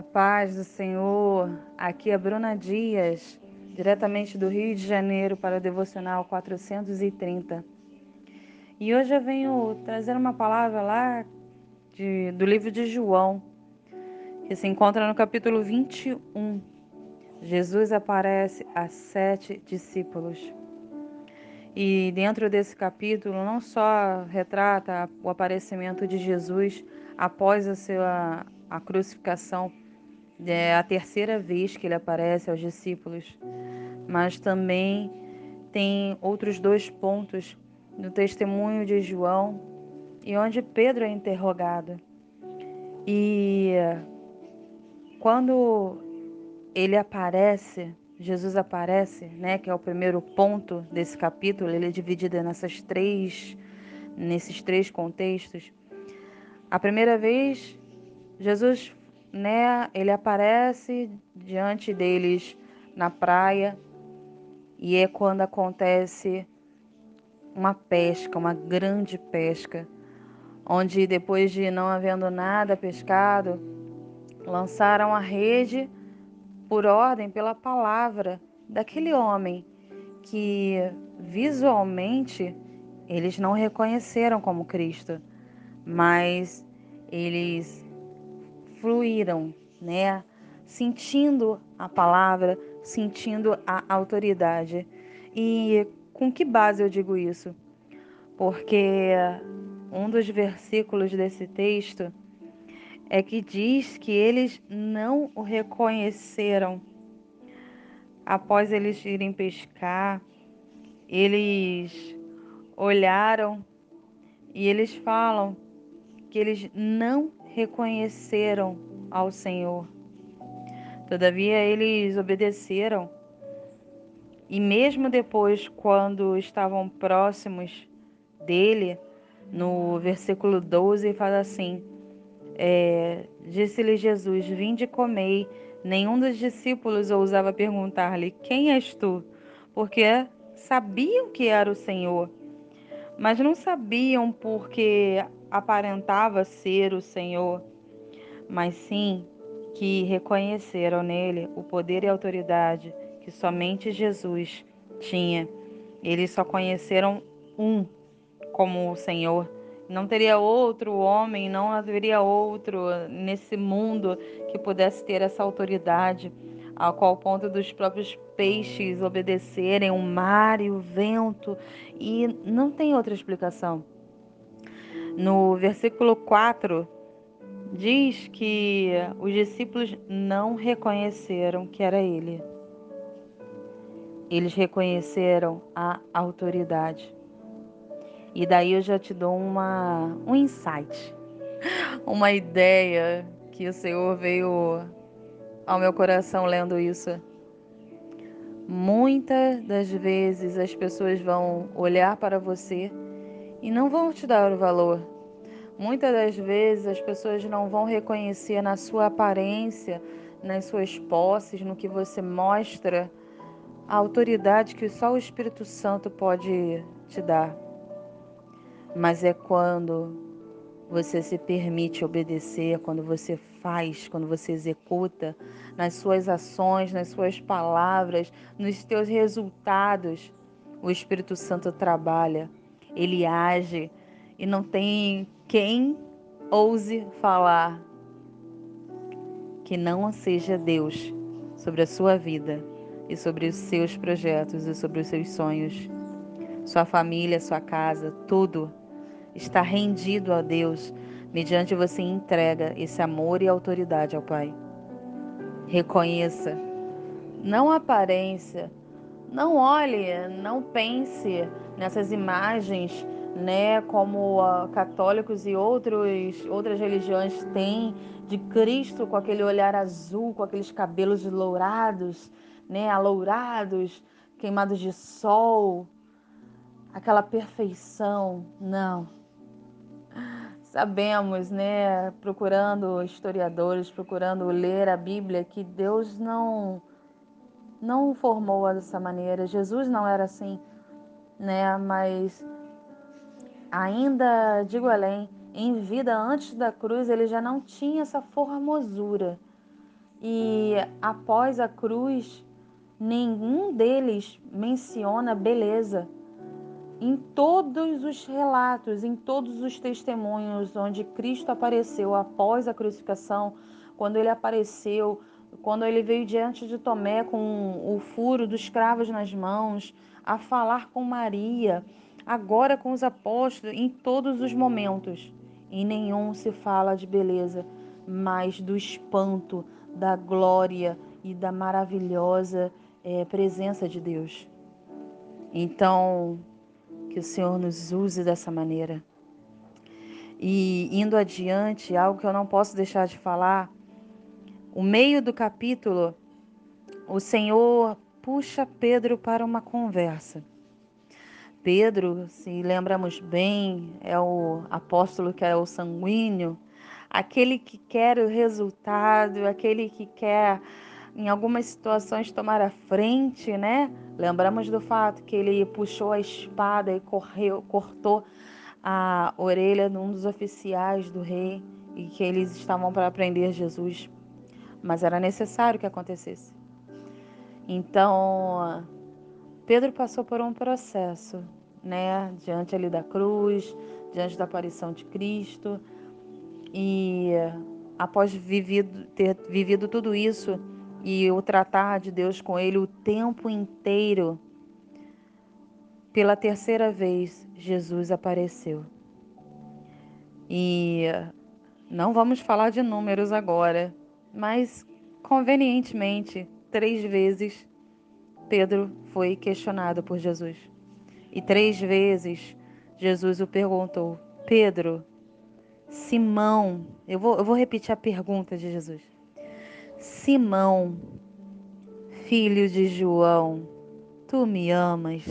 A paz do Senhor, aqui é Bruna Dias, diretamente do Rio de Janeiro para o Devocional 430. E hoje eu venho trazer uma palavra lá de, do livro de João, que se encontra no capítulo 21. Jesus aparece a sete discípulos. E dentro desse capítulo não só retrata o aparecimento de Jesus após a sua a crucificação, é a terceira vez que ele aparece aos discípulos, mas também tem outros dois pontos no testemunho de João e onde Pedro é interrogado. E quando ele aparece, Jesus aparece, né, que é o primeiro ponto desse capítulo, ele é dividido nessas três nesses três contextos. A primeira vez Jesus né, ele aparece diante deles na praia e é quando acontece uma pesca, uma grande pesca, onde depois de não havendo nada pescado, lançaram a rede por ordem, pela palavra daquele homem que visualmente eles não reconheceram como Cristo, mas eles fluíram, né? Sentindo a palavra, sentindo a autoridade. E com que base eu digo isso? Porque um dos versículos desse texto é que diz que eles não o reconheceram. Após eles irem pescar, eles olharam e eles falam que eles não reconheceram ao Senhor. Todavia eles obedeceram. E mesmo depois, quando estavam próximos dele, no versículo 12, fala assim: é, Disse-lhe Jesus: Vinde e comei. Nenhum dos discípulos ousava perguntar-lhe: Quem és tu? Porque sabiam que era o Senhor, mas não sabiam porque aparentava ser o Senhor, mas sim que reconheceram nele o poder e autoridade que somente Jesus tinha. Eles só conheceram um como o Senhor. Não teria outro homem, não haveria outro nesse mundo que pudesse ter essa autoridade, a qual ponto dos próprios peixes obedecerem o mar e o vento, e não tem outra explicação. No versículo 4, diz que os discípulos não reconheceram que era ele. Eles reconheceram a autoridade. E daí eu já te dou uma, um insight, uma ideia que o Senhor veio ao meu coração lendo isso. Muitas das vezes as pessoas vão olhar para você e não vão te dar o valor. Muitas das vezes as pessoas não vão reconhecer na sua aparência, nas suas posses, no que você mostra, a autoridade que só o Espírito Santo pode te dar. Mas é quando você se permite obedecer, quando você faz, quando você executa, nas suas ações, nas suas palavras, nos teus resultados, o Espírito Santo trabalha ele age e não tem quem ouse falar que não seja Deus sobre a sua vida e sobre os seus projetos e sobre os seus sonhos. Sua família, sua casa, tudo está rendido a Deus mediante você entrega esse amor e autoridade ao Pai. Reconheça, não aparência, não olhe, não pense nessas imagens, né, como uh, católicos e outros, outras religiões têm de Cristo com aquele olhar azul, com aqueles cabelos lourados, né, alourados, queimados de sol, aquela perfeição. Não. Sabemos, né, procurando historiadores, procurando ler a Bíblia, que Deus não não formou dessa maneira. Jesus não era assim, né? Mas ainda digo além, em vida antes da cruz ele já não tinha essa formosura, E após a cruz, nenhum deles menciona beleza. Em todos os relatos, em todos os testemunhos onde Cristo apareceu após a crucificação, quando ele apareceu, quando ele veio diante de Tomé com o furo dos cravos nas mãos, a falar com Maria, agora com os apóstolos, em todos os momentos. Em nenhum se fala de beleza, mas do espanto, da glória e da maravilhosa é, presença de Deus. Então, que o Senhor nos use dessa maneira. E indo adiante, algo que eu não posso deixar de falar, o meio do capítulo, o Senhor puxa Pedro para uma conversa. Pedro, se lembramos bem, é o apóstolo que é o sanguíneo, aquele que quer o resultado, aquele que quer em algumas situações tomar a frente, né? Lembramos do fato que ele puxou a espada e correu, cortou a orelha de um dos oficiais do rei e que eles estavam para prender Jesus. Mas era necessário que acontecesse. Então, Pedro passou por um processo, né, diante ali da cruz, diante da aparição de Cristo, e após vivido, ter vivido tudo isso e o tratar de Deus com ele o tempo inteiro, pela terceira vez Jesus apareceu. E não vamos falar de números agora, mas convenientemente, três vezes Pedro foi questionado por Jesus. E três vezes Jesus o perguntou: Pedro, Simão, eu vou, eu vou repetir a pergunta de Jesus. Simão, filho de João, tu me amas?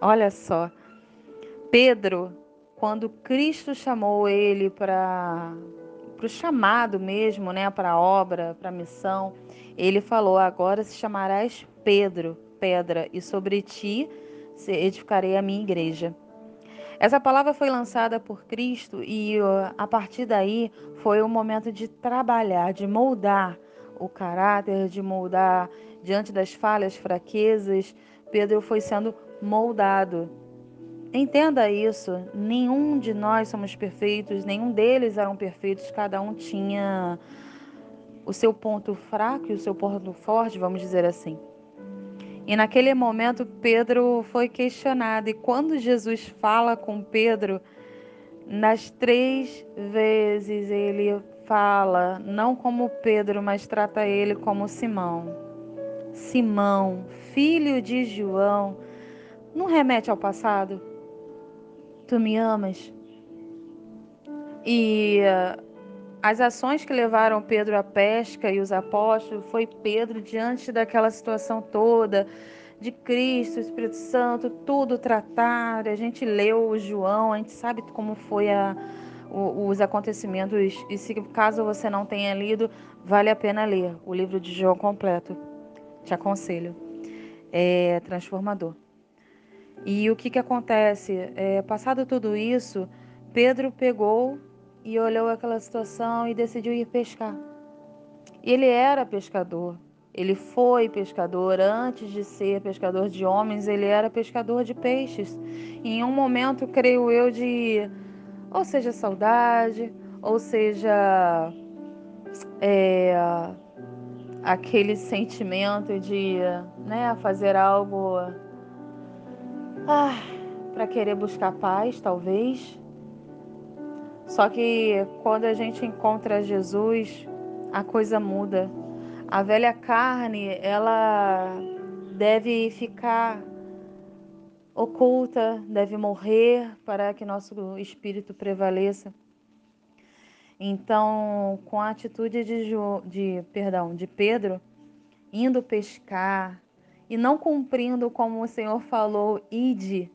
Olha só, Pedro, quando Cristo chamou ele para o chamado mesmo, né, para a obra, para a missão, ele falou: Agora se chamarás Pedro, pedra, e sobre ti edificarei a minha igreja. Essa palavra foi lançada por Cristo e a partir daí foi o momento de trabalhar, de moldar o caráter, de moldar diante das falhas, fraquezas. Pedro foi sendo moldado. Entenda isso, nenhum de nós somos perfeitos, nenhum deles eram perfeitos, cada um tinha o seu ponto fraco e o seu ponto forte, vamos dizer assim. E naquele momento Pedro foi questionado. E quando Jesus fala com Pedro, nas três vezes ele fala, não como Pedro, mas trata ele como Simão. Simão, filho de João, não remete ao passado? Tu me amas? E uh, as ações que levaram Pedro à pesca e os apóstolos foi Pedro diante daquela situação toda de Cristo, Espírito Santo, tudo tratar. A gente leu o João, a gente sabe como foi a, os acontecimentos. E se caso você não tenha lido, vale a pena ler o livro de João completo. Te aconselho. É transformador. E o que, que acontece? É, passado tudo isso, Pedro pegou e olhou aquela situação e decidiu ir pescar. Ele era pescador, ele foi pescador antes de ser pescador de homens, ele era pescador de peixes. Em um momento, creio eu, de ou seja saudade, ou seja é, aquele sentimento de né, fazer algo ah, para querer buscar paz, talvez. Só que quando a gente encontra Jesus, a coisa muda. A velha carne, ela deve ficar oculta, deve morrer para que nosso espírito prevaleça. Então, com a atitude de, de, perdão, de Pedro, indo pescar e não cumprindo como o Senhor falou, ide,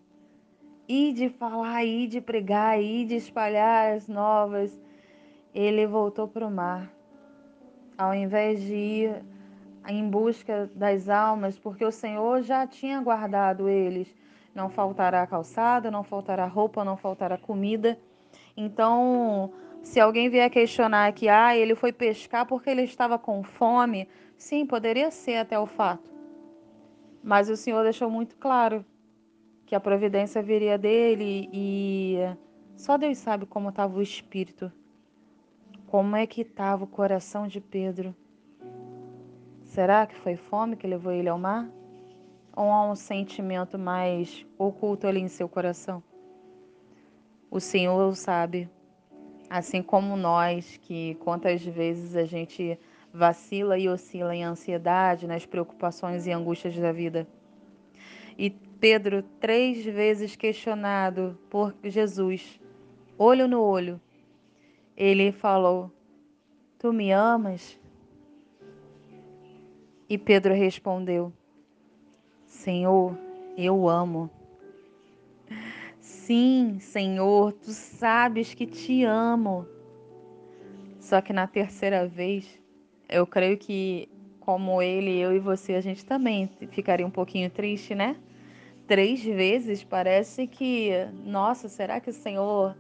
e de falar, e de pregar, e de espalhar as novas, ele voltou para o mar. Ao invés de ir em busca das almas, porque o Senhor já tinha guardado eles. Não faltará calçada, não faltará roupa, não faltará comida. Então, Se alguém vier questionar que ah, ele foi pescar porque ele estava com fome, sim, poderia ser até o fato. Mas o Senhor deixou muito claro que a providência viria dele e só Deus sabe como estava o espírito. Como é que estava o coração de Pedro? Será que foi fome que levou ele ao mar? Ou há um sentimento mais oculto ali em seu coração? O Senhor sabe, assim como nós, que quantas vezes a gente vacila e oscila em ansiedade, nas preocupações e angústias da vida. E Pedro, três vezes questionado por Jesus, olho no olho, ele falou: Tu me amas? E Pedro respondeu: Senhor, eu amo. Sim, Senhor, tu sabes que te amo. Só que na terceira vez, eu creio que, como ele, eu e você, a gente também ficaria um pouquinho triste, né? Três vezes parece que, nossa, será que o Senhor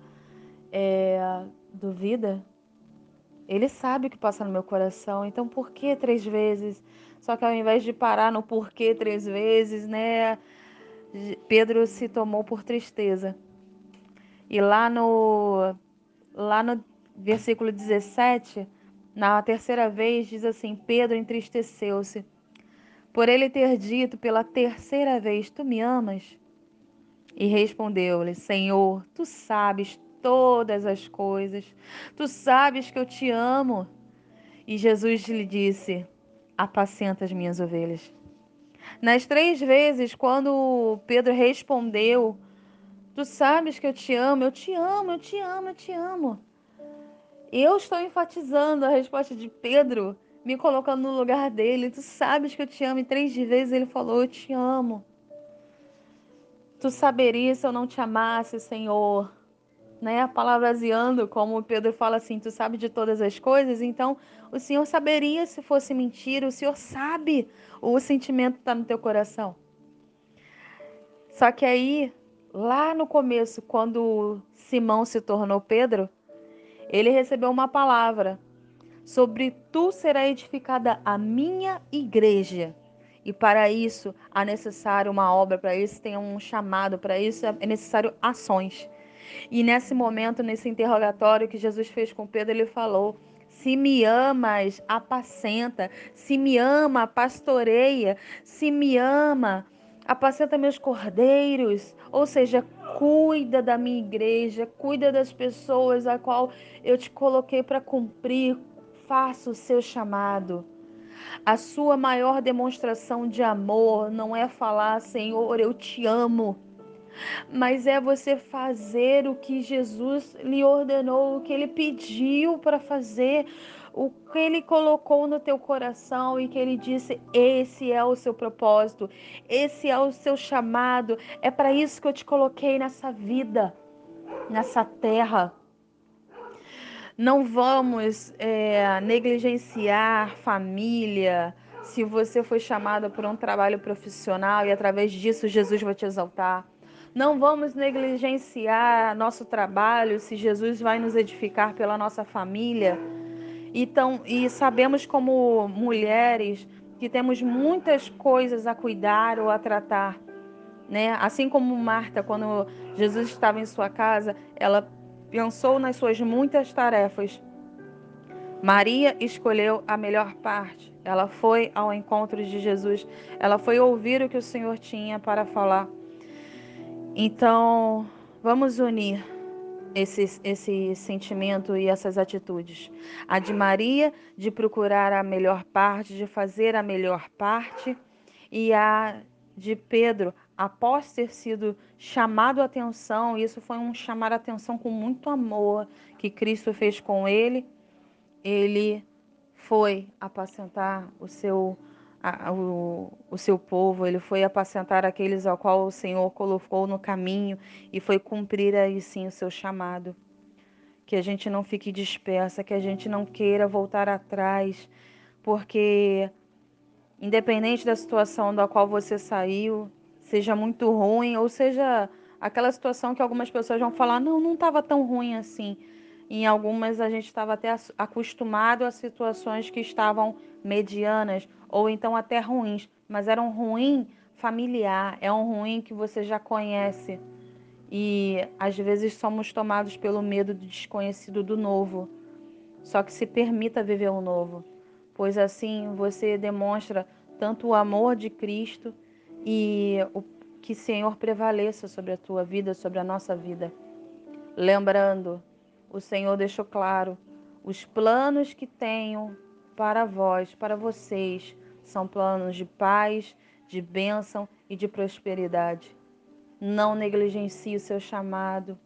é, duvida? Ele sabe o que passa no meu coração, então por que três vezes? Só que ao invés de parar no porquê três vezes, né? Pedro se tomou por tristeza. E lá no lá no versículo 17, na terceira vez diz assim: Pedro entristeceu-se por ele ter dito pela terceira vez: Tu me amas? E respondeu-lhe: Senhor, tu sabes todas as coisas, tu sabes que eu te amo. E Jesus lhe disse: apacenta as minhas ovelhas. Nas três vezes, quando Pedro respondeu, Tu sabes que eu te amo, eu te amo, eu te amo, eu te amo. Eu estou enfatizando a resposta de Pedro, me colocando no lugar dele. Tu sabes que eu te amo. E três vezes ele falou: Eu te amo. Tu saberias se eu não te amasse, Senhor né, parafraseando, como Pedro fala assim, tu sabe de todas as coisas, então o Senhor saberia se fosse mentira, o Senhor sabe o sentimento está no teu coração. Só que aí, lá no começo, quando Simão se tornou Pedro, ele recebeu uma palavra sobre tu será edificada a minha igreja. E para isso há necessário uma obra, para isso tem um chamado, para isso é necessário ações. E nesse momento, nesse interrogatório que Jesus fez com Pedro, ele falou: Se me amas, apacenta. Se me ama, pastoreia. Se me ama, apacenta meus cordeiros. Ou seja, cuida da minha igreja, cuida das pessoas a qual eu te coloquei para cumprir. Faça o seu chamado. A sua maior demonstração de amor não é falar, Senhor, eu te amo mas é você fazer o que Jesus lhe ordenou, o que ele pediu para fazer, o que ele colocou no teu coração e que ele disse: esse é o seu propósito, esse é o seu chamado, é para isso que eu te coloquei nessa vida, nessa terra. Não vamos é, negligenciar família. Se você foi chamado por um trabalho profissional e através disso Jesus vai te exaltar. Não vamos negligenciar nosso trabalho se Jesus vai nos edificar pela nossa família. Então, e sabemos como mulheres que temos muitas coisas a cuidar ou a tratar, né? Assim como Marta, quando Jesus estava em sua casa, ela pensou nas suas muitas tarefas. Maria escolheu a melhor parte. Ela foi ao encontro de Jesus. Ela foi ouvir o que o Senhor tinha para falar. Então, vamos unir esse, esse sentimento e essas atitudes. A de Maria, de procurar a melhor parte, de fazer a melhor parte, e a de Pedro, após ter sido chamado a atenção, isso foi um chamar a atenção com muito amor que Cristo fez com ele, ele foi apacentar o seu a, o, o seu povo, ele foi apacentar aqueles ao qual o Senhor colocou no caminho e foi cumprir aí sim o seu chamado. Que a gente não fique dispersa, que a gente não queira voltar atrás, porque independente da situação da qual você saiu, seja muito ruim ou seja aquela situação que algumas pessoas vão falar, não, não estava tão ruim assim. Em algumas a gente estava até acostumado a situações que estavam medianas ou então até ruins, mas era um ruim familiar, é um ruim que você já conhece. E às vezes somos tomados pelo medo do desconhecido do novo. Só que se permita viver o novo, pois assim você demonstra tanto o amor de Cristo e o que Senhor prevaleça sobre a tua vida, sobre a nossa vida. Lembrando, o Senhor deixou claro: os planos que tenho para vós, para vocês, são planos de paz, de bênção e de prosperidade. Não negligencie o seu chamado.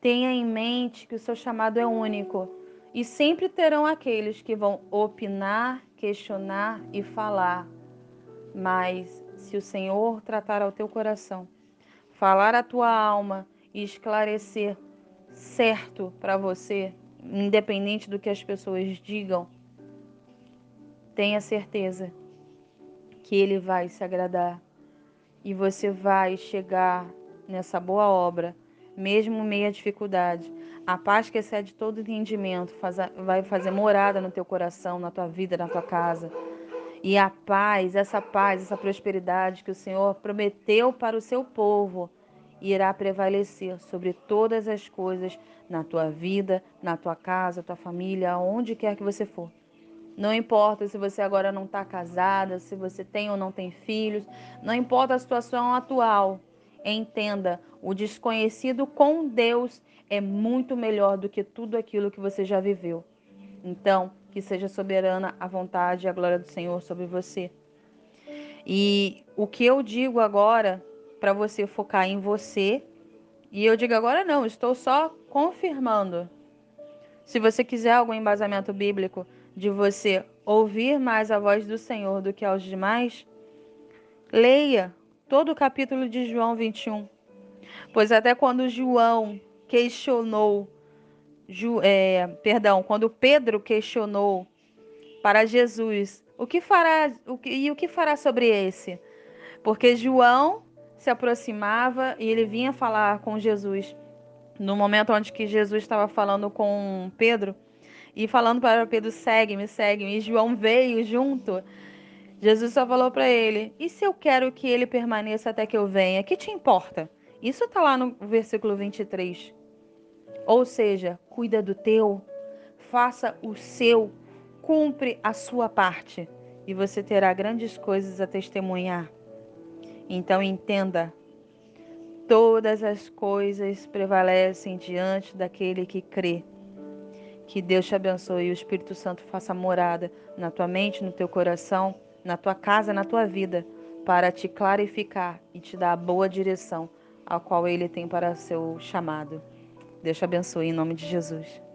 Tenha em mente que o seu chamado é único e sempre terão aqueles que vão opinar, questionar e falar. Mas se o Senhor tratar ao teu coração, falar à tua alma e esclarecer certo para você, independente do que as pessoas digam, tenha certeza que Ele vai se agradar e você vai chegar nessa boa obra, mesmo meia dificuldade. A paz que excede todo entendimento vai fazer morada no teu coração, na tua vida, na tua casa. E a paz, essa paz, essa prosperidade que o Senhor prometeu para o seu povo, irá prevalecer sobre todas as coisas na tua vida, na tua casa, tua família, onde quer que você for. Não importa se você agora não está casada, se você tem ou não tem filhos, não importa a situação atual. Entenda, o desconhecido com Deus é muito melhor do que tudo aquilo que você já viveu. Então, que seja soberana a vontade e a glória do Senhor sobre você. E o que eu digo agora para você focar em você, e eu digo agora não, estou só confirmando. Se você quiser algum embasamento bíblico de você ouvir mais a voz do Senhor do que aos demais, leia todo o capítulo de João 21. Pois até quando João questionou Ju, é, perdão, quando Pedro questionou para Jesus o que fará o que, e o que fará sobre esse, porque João se aproximava e ele vinha falar com Jesus no momento onde que Jesus estava falando com Pedro e falando para Pedro segue-me, segue-me, e João veio junto. Jesus só falou para ele: E se eu quero que ele permaneça até que eu venha? Que te importa? Isso está lá no versículo 23. Ou seja, cuida do teu, faça o seu, cumpre a sua parte e você terá grandes coisas a testemunhar. Então entenda, todas as coisas prevalecem diante daquele que crê. Que Deus te abençoe e o Espírito Santo faça morada na tua mente, no teu coração, na tua casa, na tua vida, para te clarificar e te dar a boa direção a qual ele tem para seu chamado. Deus te abençoe em nome de Jesus.